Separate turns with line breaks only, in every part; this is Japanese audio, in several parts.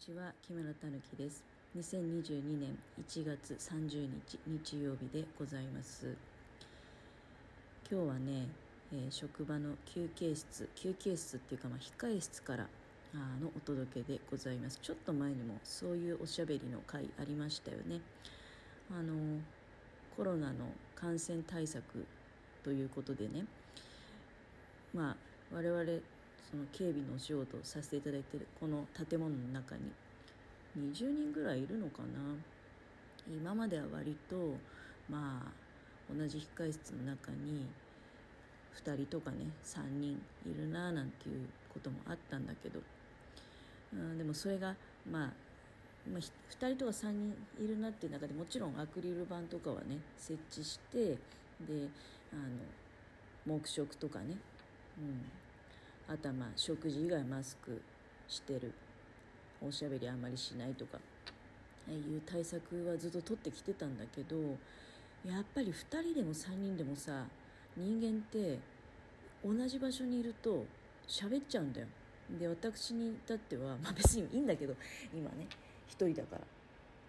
ちは木村たぬきです。2022年1月30日日曜日でございます。今日はね、えー、職場の休憩室休憩室っていうかまあ控え室からあのお届けでございます。ちょっと前にもそういうおしゃべりの回ありましたよね。あのコロナの感染対策ということでね。まあ我々その警備のお仕事をさせていただいてるこの建物の中に。20人ぐらいいるのかな。今までは割とまあ同じ控室の中に2人とかね3人いるななんていうこともあったんだけど、うん、でもそれがままあ、2人とか3人いるなっていう中でもちろんアクリル板とかはね設置してであの黙食とかね、うん、あとはまあ食事以外マスクしてる。おしゃべりあんまりしないとか。いう対策はずっと取ってきてたんだけどやっぱり2人でも3人でもさ人間って同じ場所にいると喋っちゃうんだよ。で私に至っては、まあ、別にいいんだけど今ね1人だから。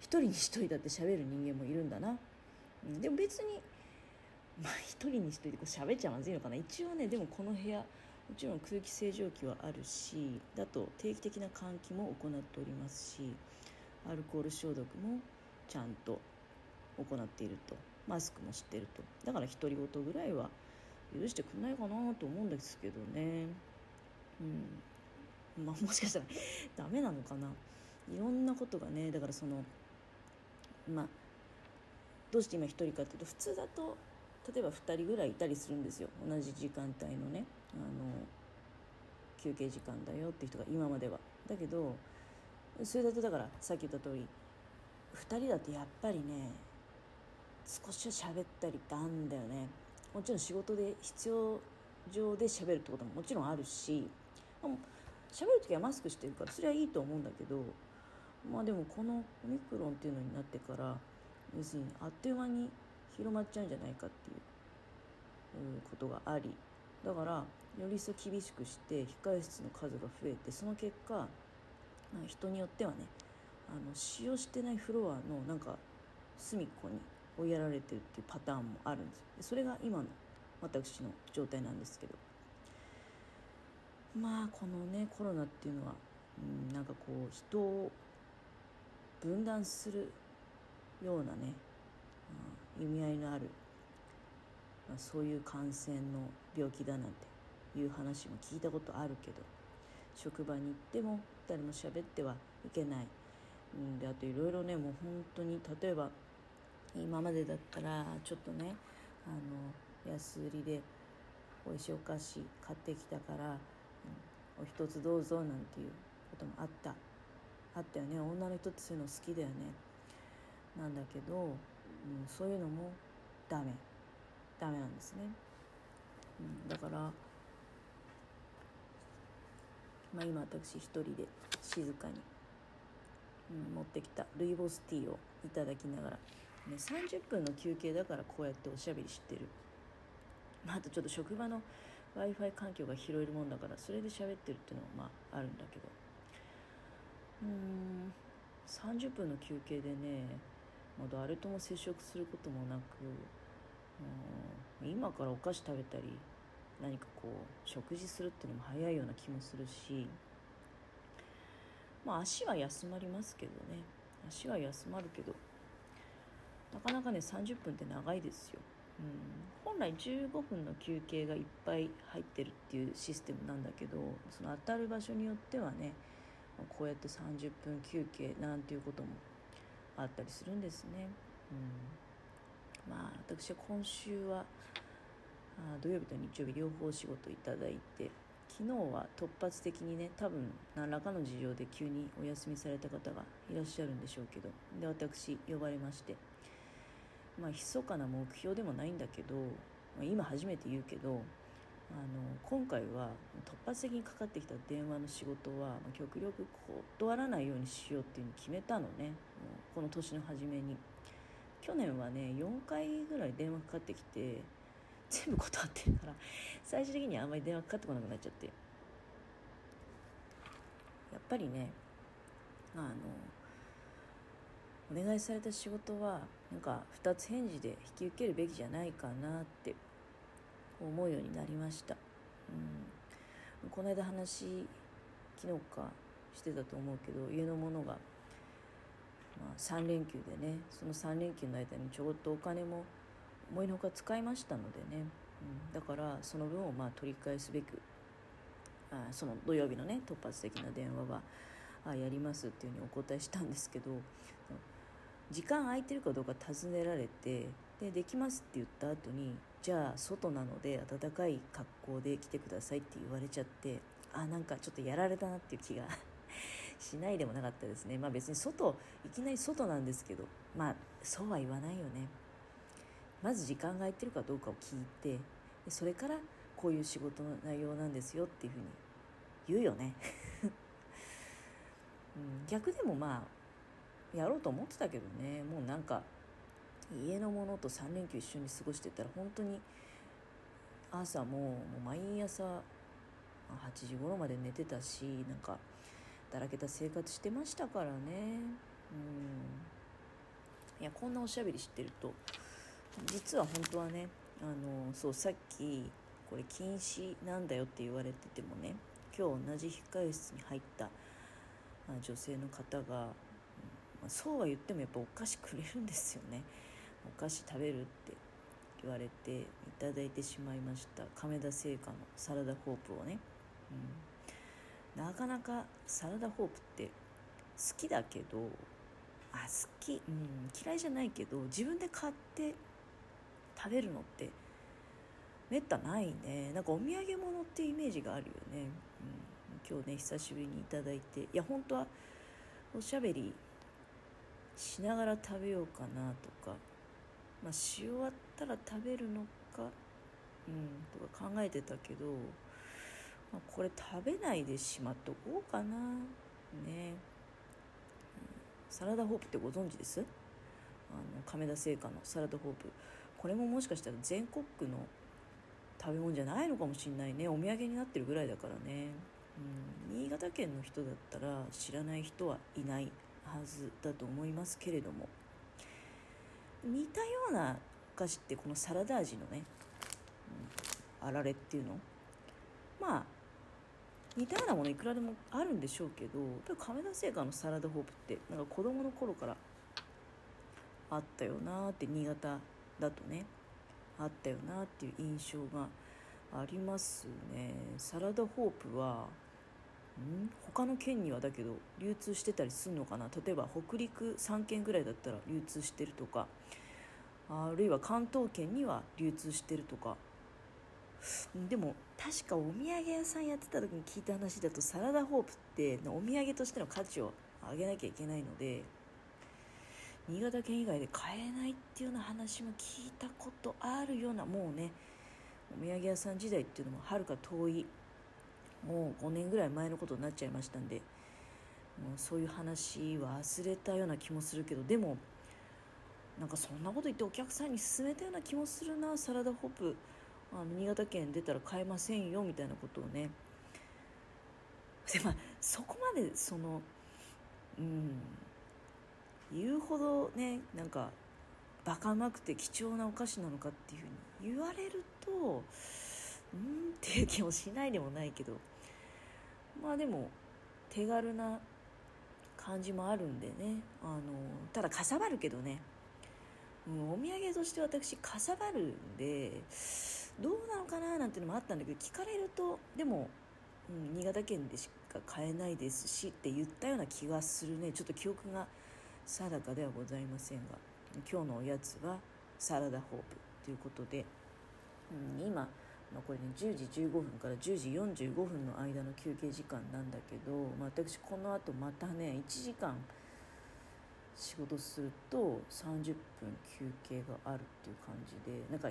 1人に1人だって喋る人間もいるんだな、でも別にまあ1人に1人でこう喋っちゃまずいのかな。一応ねでもこの部屋もちろん空気清浄機はあるしだと定期的な換気も行っておりますしアルコール消毒もちゃんと行っていると。マスクもしてると。だから独り言ぐらいは許してくんないかなと思うんですけどね。うん。まあもしかしたら ダメなのかな。いろんなことがねだからそのまあどうして今一人かっていうと普通だと例えば2人ぐらいいたりするんですよ。同じ時間帯のね。あの休憩時間だよって人が今までは。だけどそれだとだからさっき言った通り2人だとやっぱりね少しは喋ったりってあんだよね。もちろん仕事で必要上で喋るってことももちろんあるし喋る時はマスクしてるからそれはいいと思うんだけどまあでもこのオミクロンっていうのになってから要するにあっという間に広まっちゃうんじゃないかっていうことがありだからより一層厳しくして控え室の数が増えてその結果、人によってはねあの使用してないフロアのなんか隅っこに追いやられてるっていうパターンもあるんですよ。でそれが今の私の状態なんですけど。まあこのねコロナっていうのは、うん、なんかこう人を分断するようなね、うん、意味合いのあるまあ、そういう感染の病気だなんていう話も聞いたことあるけど職場に行っても誰も喋ってはいけない、うん、であといろいろねもう本当に例えば今までだったらちょっとねあの安売りで美味しいお菓子買ってきたから、うん、お一つどうぞなんていうこともあった。あったよね。女の人ってそういうの好きだよね。なんだけど、うん、そういうのもダメ。ダメなんですね、うん、だから、まあ、今私一人で静かに、うん、持ってきたルイボスティーをいただきながら、ね、30分の休憩だからこうやっておしゃべりしてる、まあ、あとちょっと職場の w i f i 環境が拾えるもんだからそれで喋ってるっていうのはまああるんだけど。うん30分の休憩でね、まあ、誰とも接触することもなく今からお菓子食べたり何かこう食事するっていうのも早いような気もするしまあ足は休まりますけどね。足は休まるけどなかなかね30分って長いですよ、うん、本来15分の休憩がいっぱい入ってるっていうシステムなんだけどその当たる場所によってはねこうやって30分休憩なんていうこともあったりするんですね。うんまあ私は今週はあ土曜日と日曜日両方仕事いただいて昨日は突発的にね多分何らかの事情で急にお休みされた方がいらっしゃるんでしょうけどで私呼ばれましてまあ密かな目標でもないんだけど、まあ、今初めて言うけどあの今回は突発的にかかってきた電話の仕事は、極力断らないようにしようっていうのを決めたのねこの年の初めに。去年はね4回ぐらい電話かかってきて全部断ってるから最終的にはあんまり電話かかってこなくなっちゃってやっぱりねあのお願いされた仕事はなんか2つ返事で引き受けるべきじゃないかなって思うようになりました、うん、この間話昨日かしてたと思うけど家の者が、まあ、3連休でねその3連休の間にちょっとお金も思いのほか使いましたのでね、うん、だからその分をまあ取り返すべくあその土曜日のね突発的な電話はあやりますっていうふうにお答えしたんですけど時間空いてるかどうか尋ねられてでできますって言った後にじゃあ外なので暖かい格好で来てくださいって言われちゃってあなんかちょっとやられたなっていう気が しないでもなかったですね。まあ別に外いきなり外なんですけどまあそうは言わないよね。まず時間が空いてるかどうかを聞いてそれからこういう仕事の内容なんですよっていうふうに言うよね、うん、逆でもまあやろうと思ってたけどね。もうなんか家の者と3連休一緒に過ごしてたら本当に朝ももう毎朝8時頃まで寝てたしなんかだらけた生活してましたからね。うん。いやこんなおしゃべりしてると実は本当はねあのそうさっきこれ禁止なんだよって言われててもね今日同じ控え室に入った女性の方が、うん、そうは言ってもやっぱお菓子くれるんですよね。お菓子食べるって言われていただいてしまいました。亀田製菓のサラダホープをね、うん、なかなかサラダホープって好きだけどあ好き、うん、嫌いじゃないけど自分で買って食べるのってめったないね。なんかお土産物ってイメージがあるよね、うん、今日ね久しぶりにいただいて。いや本当はおしゃべりしながら食べようかなとか。まあ、し終わったら食べるのか、うん、とか考えてたけど、まあ、これ食べないでしまっとこうかな。ね、うん、サラダホープってご存知です？あの亀田製菓のサラダホープ。これももしかしたら全国区の食べ物じゃないのかもしれないね。お土産になってるぐらいだからね、うん、新潟県の人だったら知らない人はいないはずだと思いますけれども。似たようなお菓子ってこのサラダ味のね、うん、あられっていうの？まあ似たようなものいくらでもあるんでしょうけどやっぱ亀田製菓のサラダホープってなんか子供の頃からあったよなって新潟だとねあったよなっていう印象がありますね。サラダホープはん？他の県にはだけど流通してたりするのかな？例えば北陸3県ぐらいだったら流通してるとかあるいは関東圏には流通してるとか。でも確かお土産屋さんやってた時に聞いた話だとサラダホープってお土産としての価値を上げなきゃいけないので新潟県以外で買えないっていうような話も聞いたことあるようなもうねお土産屋さん時代っていうのもはるか遠いもう5年ぐらい前のことになっちゃいましたんでもうそういう話は忘れたような気もするけどでもなんかそんなこと言ってお客さんに勧めたような気もするなサラダホップあの新潟県出たら買えませんよみたいなことをね。でまあそこまでそのうん言うほどねなんかバカうまくて貴重なお菓子なのかっていうふうに言われるとうんっていう気もしないでもないけどまあでも手軽な感じもあるんでね。あのただかさばるけどね、う、お土産として私かさばるんでどうなのかななんていうのもあったんだけど聞かれるとでも、うん、新潟県でしか買えないですしって言ったような気がするね。ちょっと記憶が定かではございませんが今日のおやつはサラダホープということで、うん、今まあ、これね10時15分から10時45分の間の休憩時間なんだけど、まあ、私このあとまたね1時間仕事すると30分休憩があるっていう感じでなんか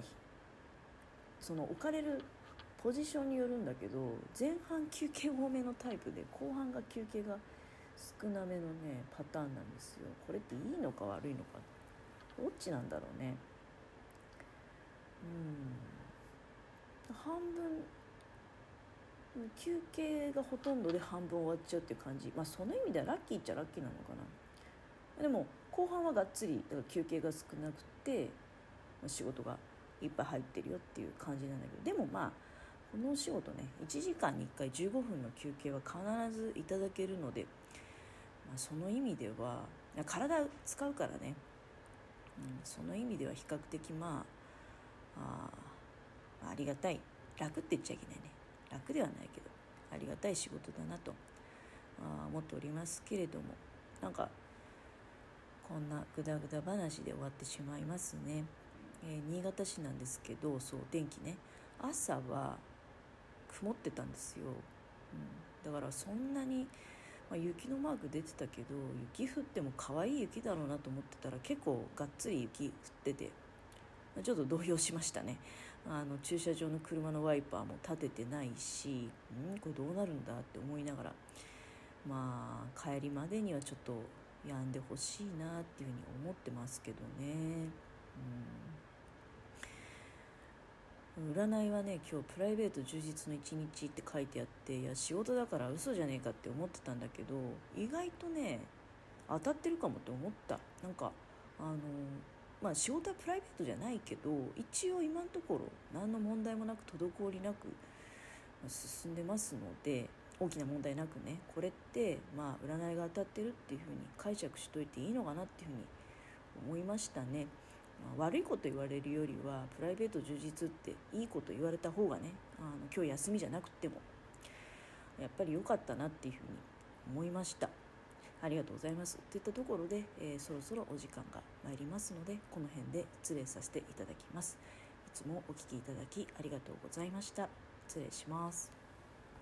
その置かれるポジションによるんだけど前半休憩多めのタイプで後半が休憩が少なめのねパターンなんですよ。これっていいのか悪いのかどっちなんだろうね。うん。半分休憩がほとんどで半分終わっちゃうっていう感じ。まあその意味ではラッキーっちゃラッキーなのかな。でも後半はがっつりだから休憩が少なくて仕事がいっぱい入ってるよっていう感じなんだけど。でもまあこのお仕事ね1時間に1回15分の休憩は必ずいただけるので、まあ、その意味では体使うからね、うん、その意味では比較的まああありがたい。楽って言っちゃいけないね。楽ではないけどありがたい仕事だなとあ思っておりますけれども。なんかこんなグダグダ話で終わってしまいますね、えー、新潟市なんですけどそう天気ね。朝は曇ってたんですよ、うん、だからそんなに、まあ、雪のマーク出てたけど雪降っても可愛い雪だろうなと思ってたら結構がっつり雪降っててちょっと動揺しましたね。あの駐車場の車のワイパーも立ててないしんこれどうなるんだって思いながらまあ帰りまでにはちょっと病んでほしいなっていうふうに思ってますけどね。うん占いはね今日プライベート充実の一日って書いてあっていや仕事だから嘘じゃねえかって思ってたんだけど意外とね当たってるかもって思ったなんかあのまあ仕事はプライベートじゃないけど一応今のところ何の問題もなく滞りなく進んでますので大きな問題なくねこれってまあ占いが当たってるっていうふうに解釈しといていいのかなっていうふうに思いましたね。まあ、悪いこと言われるよりはプライベート充実っていいこと言われた方がねあの今日休みじゃなくてもやっぱり良かったなっていうふうに思いましたありがとうございます。といったところで、えー、そろそろお時間が参りますのでこの辺で失礼させていただきます。いつもお聴きいただきありがとうございました。失礼します。